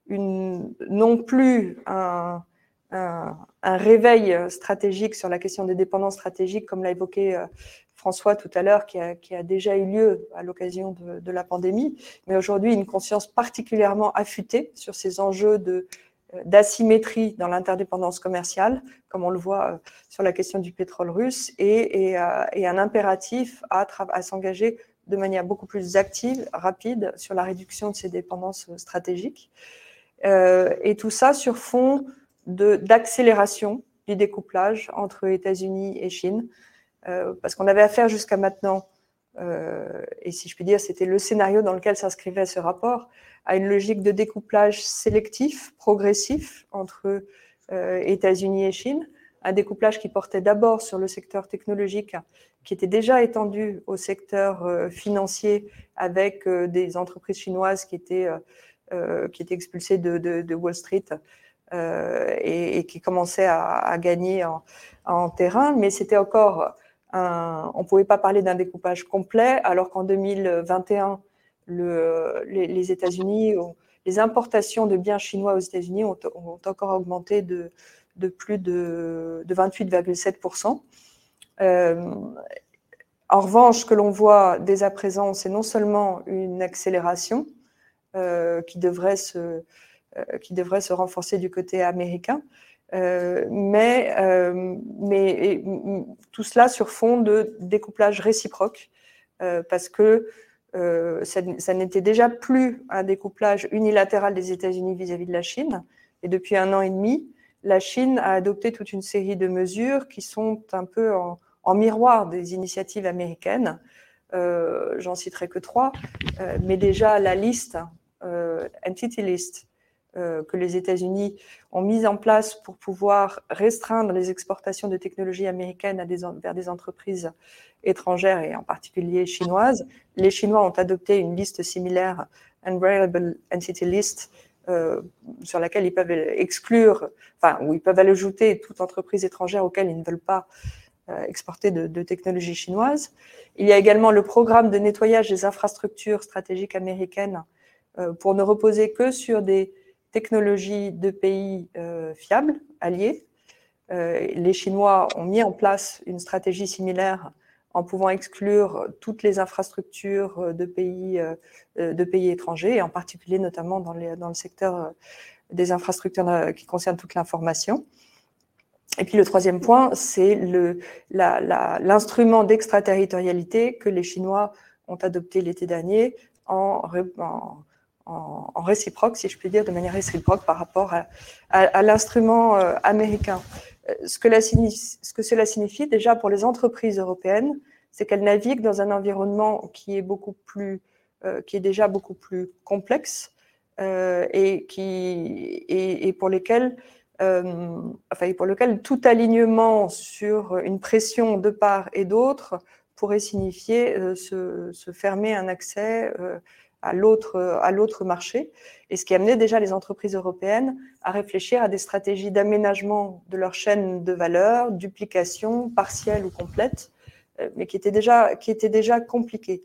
une, non plus un, un, réveil stratégique sur la question des dépendances stratégiques, comme l'a évoqué François tout à l'heure, qui a, déjà eu lieu à l'occasion de, la pandémie, mais aujourd'hui une conscience particulièrement affûtée sur ces enjeux euh, d'asymétrie dans l'interdépendance commerciale, comme on le voit euh, sur la question du pétrole russe, et, euh, un impératif à, s'engager de manière beaucoup plus active, rapide, sur la réduction de ces dépendances stratégiques. et tout ça sur fond d'accélération du découplage entre États-Unis et Chine, parce qu'on avait affaire jusqu'à maintenant, euh, et si je puis dire, c'était le scénario dans lequel s'inscrivait ce rapport, à une logique de découplage sélectif, progressif entre euh, États-Unis et Chine, un découplage qui portait d'abord sur le secteur technologique, qui était déjà étendu au secteur financier avec des entreprises chinoises qui étaient, qui étaient expulsées de, Wall Street et, qui commençaient à, gagner en, en terrain, mais c'était encore on ne pouvait pas parler d'un découpage complet, alors qu'en 2021, les, États-Unis, les importations de biens chinois aux États-Unis ont, encore augmenté de, plus de, 28,7%. Euh, en revanche, ce que l'on voit dès à présent, c'est non seulement une accélération euh, euh, qui devrait se renforcer du côté américain, euh, mais, euh, tout cela sur fond de découplage réciproque, euh, parce que ça, n'était déjà plus un découplage unilatéral des États-Unis vis-à-vis de la Chine. Et depuis un an et demi, la Chine a adopté toute une série de mesures qui sont un peu en, en miroir des initiatives américaines. J'en citerai que trois, mais déjà la liste, Entity List, que les États-Unis ont mis en place pour pouvoir restreindre les exportations de technologies américaines vers des entreprises étrangères et en particulier chinoises. Les Chinois ont adopté une liste similaire, Unreliable Entity List, euh, sur laquelle ils peuvent exclure, enfin, où ils peuvent ajouter toute entreprise étrangère auquel ils ne veulent pas euh, exporter de, technologies chinoises. Il y a également le programme de nettoyage des infrastructures stratégiques américaines euh, pour ne reposer que sur des technologies de pays euh, fiables, alliés. Euh, les Chinois ont mis en place une stratégie similaire en pouvant exclure toutes les infrastructures de pays, euh, étrangers, et en particulier notamment dans, le secteur des infrastructures qui concernent toute l'information. Et puis le troisième point, c'est l'instrument d'extraterritorialité que les Chinois ont adopté l'été dernier en en, réciproque, si je puis dire, de manière réciproque par rapport à, l'instrument euh, américain. Euh, ce que, ce que, cela signifie déjà pour les entreprises européennes, c'est qu'elles naviguent dans un environnement qui est beaucoup plus, euh, qui est déjà beaucoup plus complexe et qui et, pour lesquels enfin, pour lequel tout alignement sur une pression de part et d'autre pourrait signifier se, se, fermer un accès à l'autre, à l'autre marché, et ce qui amenait déjà les entreprises européennes à réfléchir à des stratégies d'aménagement de leur chaîne de valeur, duplication partielle ou complète, euh, mais qui étaient déjà, qui déjà compliquées.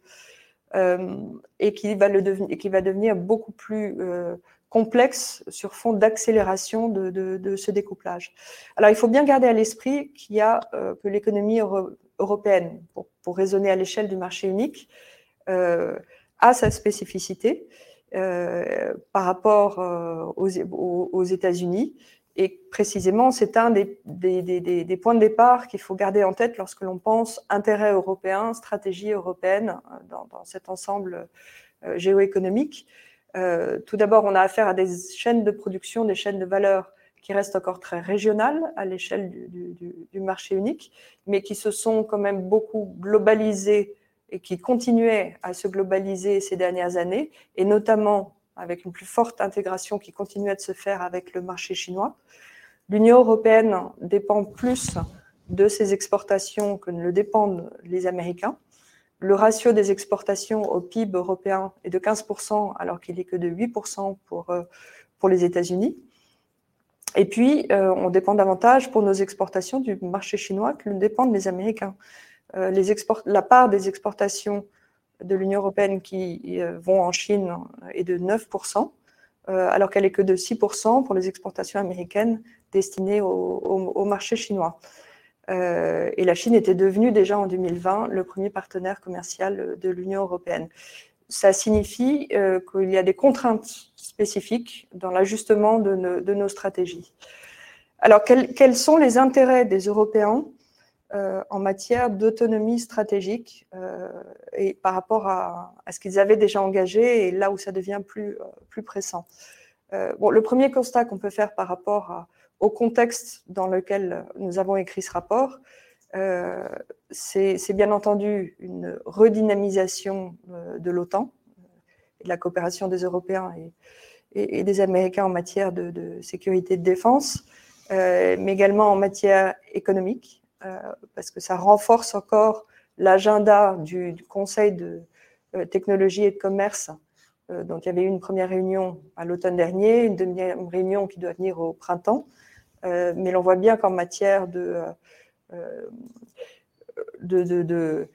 Euh, et, qui va le et qui va devenir beaucoup plus euh, complexe sur fond d'accélération de, de, ce découplage. Alors, il faut bien garder à l'esprit qu'il y a que l'économie européenne, pour, raisonner à l'échelle du marché unique, a sa spécificité par rapport aux, États-Unis. Et précisément, c'est un des, points de départ qu'il faut garder en tête lorsque l'on pense intérêt européen, stratégie européenne dans cet ensemble géoéconomique. tout d'abord, on a affaire à des chaînes de production, des chaînes de valeur qui restent encore très régionales à l'échelle du, marché unique, mais qui se sont quand même beaucoup globalisées et qui continuaient à se globaliser ces dernières années, et notamment avec une plus forte intégration qui continuait de se faire avec le marché chinois. L'Union européenne dépend plus de ses exportations que ne le dépendent les Américains. Le ratio des exportations au PIB européen est de 15%, alors qu'il n'est que de 8% pour, euh, pour les États-Unis. Et puis, euh, on dépend davantage pour nos exportations du marché chinois que ne dépendent les Américains. Euh, la part des exportations de l'Union européenne qui euh, vont en Chine est de 9%, alors qu'elle est que de 6% pour les exportations américaines destinées au, marché chinois. et la Chine était devenue déjà en 2020 le premier partenaire commercial de l'Union européenne. Ça signifie qu'il y a des contraintes spécifiques dans l'ajustement de, nos stratégies. Alors, quels, sont les intérêts des Européens euh, en matière d'autonomie stratégique euh, par rapport à, ce qu'ils avaient déjà engagé et là où ça devient plus, euh, plus pressant? Bon, Le premier constat qu'on peut faire par rapport au contexte dans lequel nous avons écrit ce rapport, c'est bien entendu une redynamisation de l'OTAN et de la coopération des Européens et, et, des Américains en matière de, sécurité de défense, euh, mais également en matière économique, euh, parce que ça renforce encore l'agenda du, Conseil de euh, technologie et de commerce, dont il y avait eu une première réunion à l'automne dernier, une deuxième réunion qui doit venir au printemps. mais l'on voit bien qu'en matière de, de, de,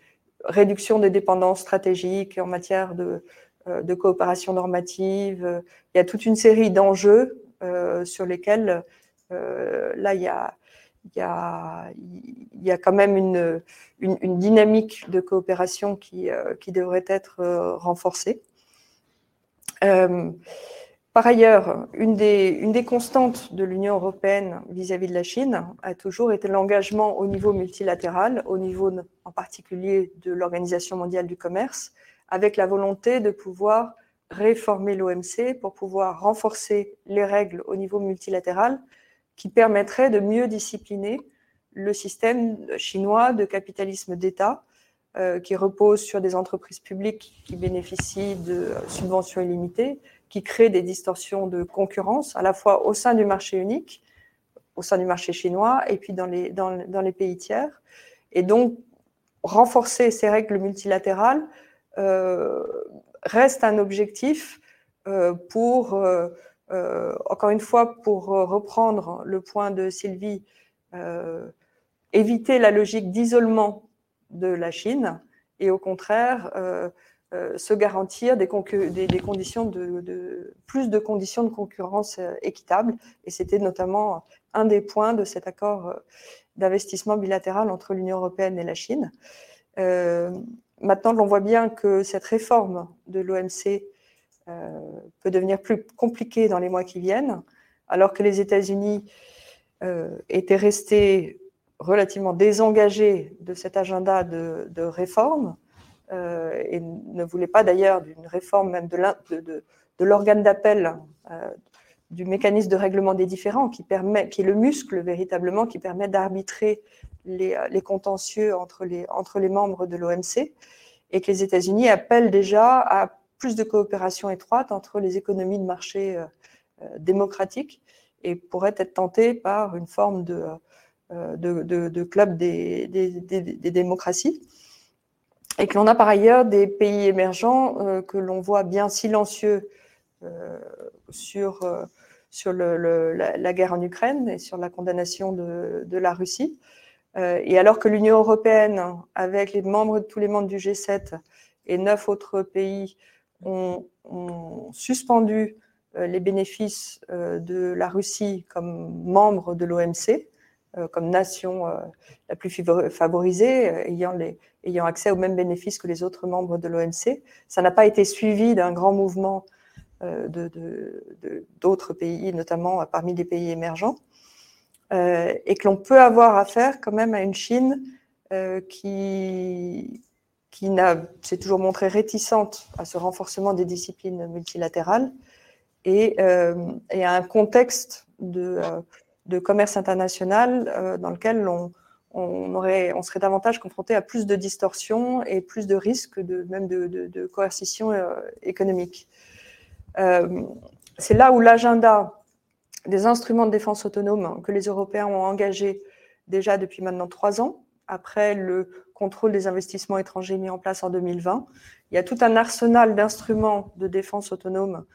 réduction des dépendances stratégiques, en matière de euh, de coopération normative. Il y a toute une série d'enjeux euh, sur lesquels, euh, là, il y a, quand même une, dynamique de coopération qui devrait être renforcée. Par ailleurs, une des, constantes de l'Union européenne vis-à-vis de la Chine a toujours été l'engagement au niveau multilatéral, au niveau en particulier de l'Organisation mondiale du commerce, avec la volonté de pouvoir réformer l'OMC pour pouvoir renforcer les règles au niveau multilatéral qui permettraient de mieux discipliner le système chinois de capitalisme d'État euh, qui repose sur des entreprises publiques qui bénéficient de subventions illimitées, qui créent des distorsions de concurrence à la fois au sein du marché unique, au sein du marché chinois et puis dans les, dans, dans les pays tiers. Et donc, renforcer ces règles multilatérales euh, reste un objectif euh, pour, encore une fois, pour reprendre le point de Sylvie, éviter la logique d'isolement de la Chine et au contraire se garantir des, conditions de, plus de conditions de concurrence équitables. Et c'était notamment un des points de cet accord d'investissement bilatéral entre l'Union européenne et la Chine. Maintenant, on voit bien que cette réforme de l'OMC euh, peut devenir plus compliquée dans les mois qui viennent, alors que les États-Unis euh, étaient restés relativement désengagés de cet agenda de, réforme euh, et ne voulaient pas d'ailleurs d'une réforme même de l'organe d'appel du mécanisme de règlement des différends qui, permet, qui est le muscle véritablement qui permet d'arbitrer les, les, contentieux entre les, membres de l'OMC et que les États-Unis appellent déjà à plus de coopération étroite entre les économies de marché euh, euh, démocratiques et pourraient être tentés par une forme de, euh, de, club des, démocraties. Et que l'on a par ailleurs des pays émergents que l'on voit bien silencieux sur sur le, la, guerre en Ukraine et sur la condamnation de, la Russie. Euh, et alors que l'Union européenne, avec les membres, tous les membres du G7 et neuf autres pays, ont, suspendu euh, les bénéfices euh, de la Russie comme membre de l'OMC, comme nation la plus favorisée, ayant, les, ayant accès aux mêmes bénéfices que les autres membres de l'OMC. Ça n'a pas été suivi d'un grand mouvement d'autres pays, notamment parmi les pays émergents, et que l'on peut avoir affaire quand même à une Chine qui, qui s'est toujours montrée réticente à ce renforcement des disciplines multilatérales et, et à un contexte de, de commerce international dans lequel on, on, serait davantage confronté à plus de distorsions et plus de risques, de, même de, coercition euh, économique. Euh, c'est là où l'agenda des instruments de défense autonome que les Européens ont engagés déjà depuis maintenant trois ans, après le contrôle des investissements étrangers mis en place en 2020. Il y a tout un arsenal d'instruments de défense autonome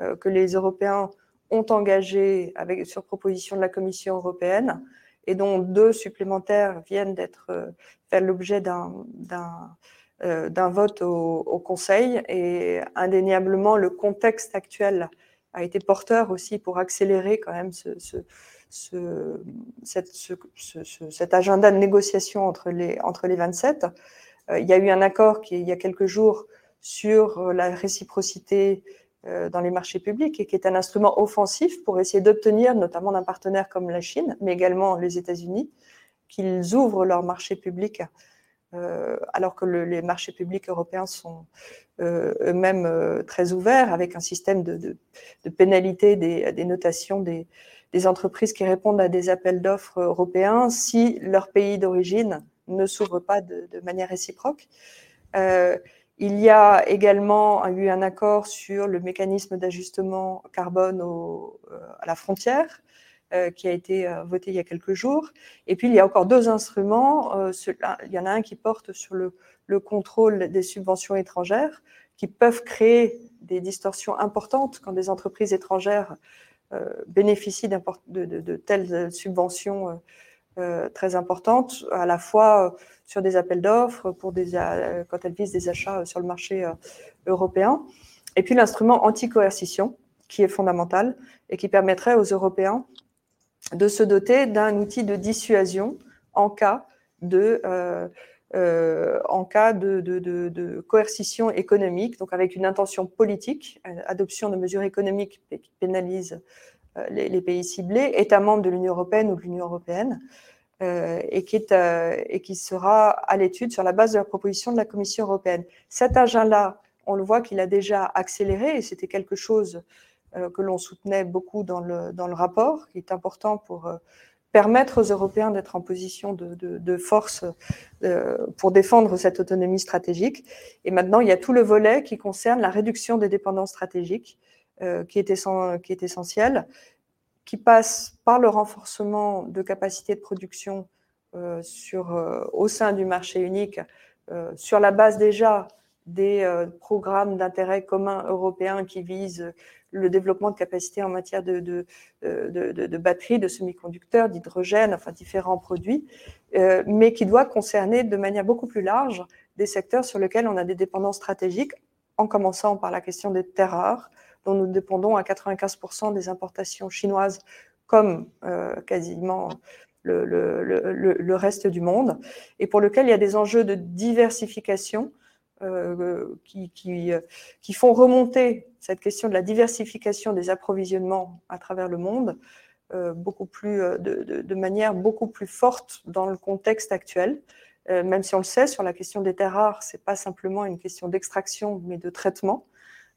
euh, que les Européens ont engagés avec, sur proposition de la Commission européenne et dont deux supplémentaires viennent d'être euh, faire l'objet d'un euh, vote au, Conseil. Et indéniablement, le contexte actuel a été porteur aussi pour accélérer quand même ce, cet agenda de négociation entre les, entre les 27. Euh, il y a eu un accord qui, il y a quelques jours sur la réciprocité dans les marchés publics et qui est un instrument offensif pour essayer d'obtenir, notamment d'un partenaire comme la Chine, mais également les États-Unis, qu'ils ouvrent leurs marchés publics, euh, alors que les marchés publics européens sont euh, eux-mêmes très ouverts, avec un système de, pénalité des, notations des, entreprises qui répondent à des appels d'offres européens si leur pays d'origine ne s'ouvre pas de, manière réciproque. Il y a également eu un accord sur le mécanisme d'ajustement carbone euh, à la frontière euh, qui a été euh, voté il y a quelques jours. Et puis, il y a encore deux instruments. il y en a un qui porte sur le, le, contrôle des subventions étrangères qui peuvent créer des distorsions importantes quand des entreprises étrangères bénéficient de, telles subventions très importantes, à la fois sur des appels d'offres euh, quand elles visent des achats sur le marché euh, européen. Et puis l'instrument anti-coercition, qui est fondamental et qui permettrait aux Européens de se doter d'un outil de dissuasion en cas de, euh, en cas de, de, de, coercition économique, donc avec une intention politique, adoption de mesures économiques qui pénalisent les, les pays ciblés, États membres de l'Union européenne ou de l'Union européenne, euh, et, qui est, euh, et qui sera à l'étude sur la base de la proposition de la Commission européenne. Cet agenda, on le voit qu'il a déjà accéléré et c'était quelque chose euh, que l'on soutenait beaucoup dans le, dans le rapport, qui est important pour permettre aux Européens d'être en position de, de force pour défendre cette autonomie stratégique. Et maintenant, il y a tout le volet qui concerne la réduction des dépendances stratégiques, qui, est qui essentiel qui passe par le renforcement de capacités de production euh, sur, euh, au sein du marché unique, euh, sur la base déjà des programmes d'intérêt commun européens qui visent le développement de capacités en matière de batteries, de semi-conducteurs, d'hydrogène, enfin différents produits, mais qui doit concerner de manière beaucoup plus large des secteurs sur lesquels on a des dépendances stratégiques, en commençant par la question des terres rares, dont nous dépendons à 95% des importations chinoises, comme euh, quasiment le, reste du monde, et pour lequel il y a des enjeux de diversification euh, qui, qui, font remonter cette question de la diversification des approvisionnements à travers le monde euh, beaucoup plus, de, manière beaucoup plus forte dans le contexte actuel. Euh, même si on le sait, sur la question des terres rares, c'est pas simplement une question d'extraction, mais de traitement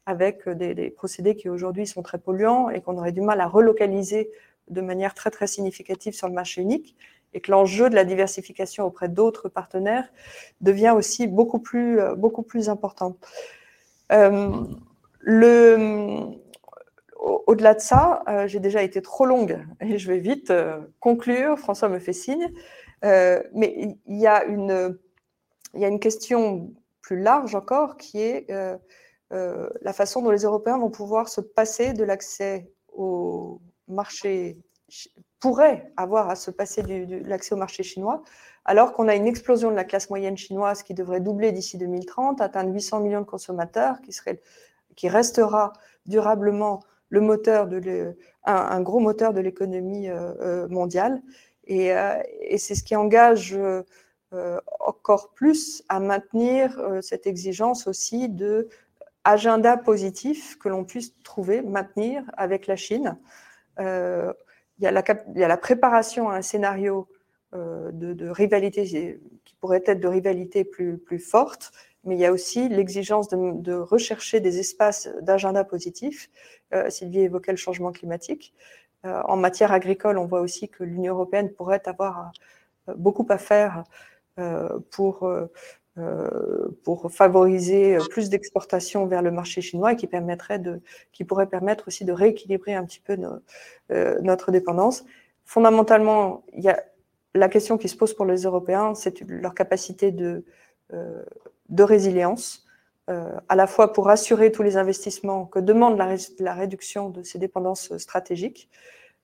avec des, procédés qui aujourd'hui sont très polluants et qu'on aurait du mal à relocaliser de manière très très significative sur le marché unique et que l'enjeu de la diversification auprès d'autres partenaires devient aussi beaucoup plus, euh, beaucoup plus important. Euh, le, au-delà de ça, euh, j'ai déjà été trop longue et je vais vite conclure. François me fait signe. mais il y, il y a une question plus large encore qui est euh, la façon dont les Européens vont pouvoir se passer de l'accès au marché, pourraient avoir à se passer de l'accès au marché chinois, alors qu'on a une explosion de la classe moyenne chinoise qui devrait doubler d'ici 2030, atteindre 800 millions de consommateurs, qui, serait, qui restera durablement le moteur de un, gros moteur de l'économie euh, euh, mondiale. Et c'est ce qui engage encore plus à maintenir cette exigence aussi de agenda positif que l'on puisse trouver, maintenir avec la Chine. il, y a la, il, y a la, préparation à un scénario de, de, rivalité qui pourrait être de rivalité plus, plus forte, mais il y a aussi l'exigence de, rechercher des espaces d'agenda positif. Euh, Sylvie évoquait le changement climatique. Euh, en matière agricole, on voit aussi que l'Union européenne pourrait avoir euh, beaucoup à faire euh, pour, euh, pour favoriser plus d'exportation vers le marché chinois et qui, permettrait de, qui pourrait permettre aussi de rééquilibrer un petit peu nos, notre dépendance. Fondamentalement, il y a la question qui se pose pour les Européens, c'est leur capacité de, euh, de résilience, euh, à la fois pour assurer tous les investissements que demande la, la réduction de ces dépendances stratégiques,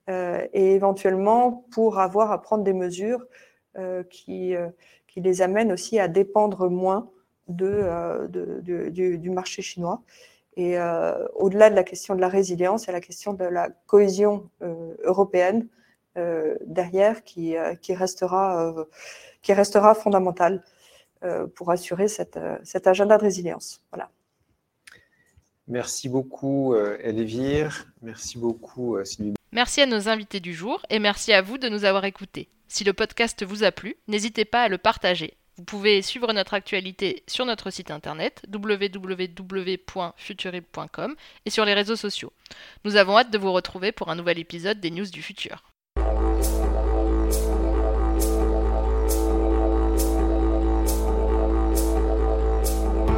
euh, et éventuellement pour avoir à prendre des mesures qui, qui les amènent aussi à dépendre moins de, de, de du, du, marché chinois. Et au-delà de la question de la résilience, il y a la question de la cohésion européenne derrière qui, qui, restera, qui restera fondamentale. Euh, pour assurer cette, euh, cet agenda de résilience. Voilà. Merci beaucoup euh, Elvire, merci beaucoup Sylvie. Merci à nos invités du jour et merci à vous de nous avoir écoutés. Si le podcast vous a plu, n'hésitez pas à le partager. Vous pouvez suivre notre actualité sur notre site internet www.futurib.com et sur les réseaux sociaux. Nous avons hâte de vous retrouver pour un nouvel épisode des News du Futur.